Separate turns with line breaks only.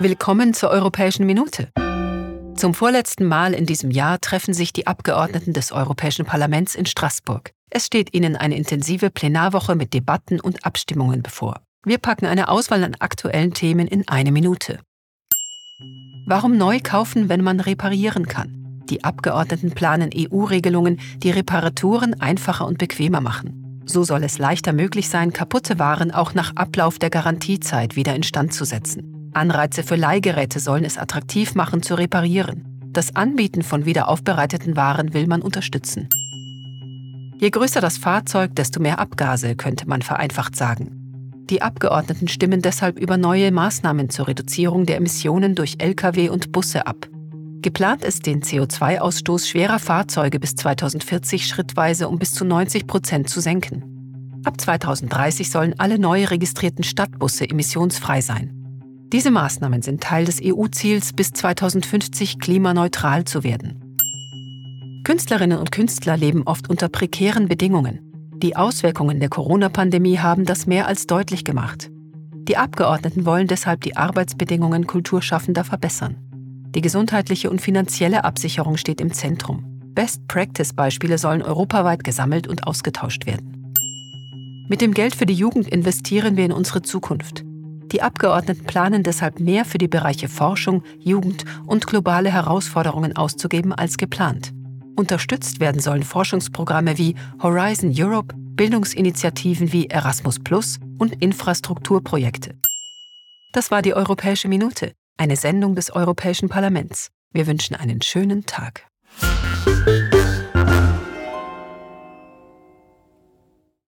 Willkommen zur Europäischen Minute. Zum vorletzten Mal in diesem Jahr treffen sich die Abgeordneten des Europäischen Parlaments in Straßburg. Es steht ihnen eine intensive Plenarwoche mit Debatten und Abstimmungen bevor. Wir packen eine Auswahl an aktuellen Themen in eine Minute. Warum neu kaufen, wenn man reparieren kann? Die Abgeordneten planen EU-Regelungen, die Reparaturen einfacher und bequemer machen. So soll es leichter möglich sein, kaputte Waren auch nach Ablauf der Garantiezeit wieder instand zu setzen. Anreize für Leihgeräte sollen es attraktiv machen zu reparieren. Das Anbieten von wiederaufbereiteten Waren will man unterstützen. Je größer das Fahrzeug, desto mehr Abgase, könnte man vereinfacht sagen. Die Abgeordneten stimmen deshalb über neue Maßnahmen zur Reduzierung der Emissionen durch Lkw und Busse ab. Geplant ist, den CO2-Ausstoß schwerer Fahrzeuge bis 2040 schrittweise um bis zu 90 Prozent zu senken. Ab 2030 sollen alle neu registrierten Stadtbusse emissionsfrei sein. Diese Maßnahmen sind Teil des EU-Ziels, bis 2050 klimaneutral zu werden. Künstlerinnen und Künstler leben oft unter prekären Bedingungen. Die Auswirkungen der Corona-Pandemie haben das mehr als deutlich gemacht. Die Abgeordneten wollen deshalb die Arbeitsbedingungen Kulturschaffender verbessern. Die gesundheitliche und finanzielle Absicherung steht im Zentrum. Best-Practice-Beispiele sollen europaweit gesammelt und ausgetauscht werden. Mit dem Geld für die Jugend investieren wir in unsere Zukunft. Die Abgeordneten planen deshalb mehr für die Bereiche Forschung, Jugend und globale Herausforderungen auszugeben als geplant. Unterstützt werden sollen Forschungsprogramme wie Horizon Europe, Bildungsinitiativen wie Erasmus Plus und Infrastrukturprojekte. Das war die Europäische Minute, eine Sendung des Europäischen Parlaments. Wir wünschen einen schönen Tag.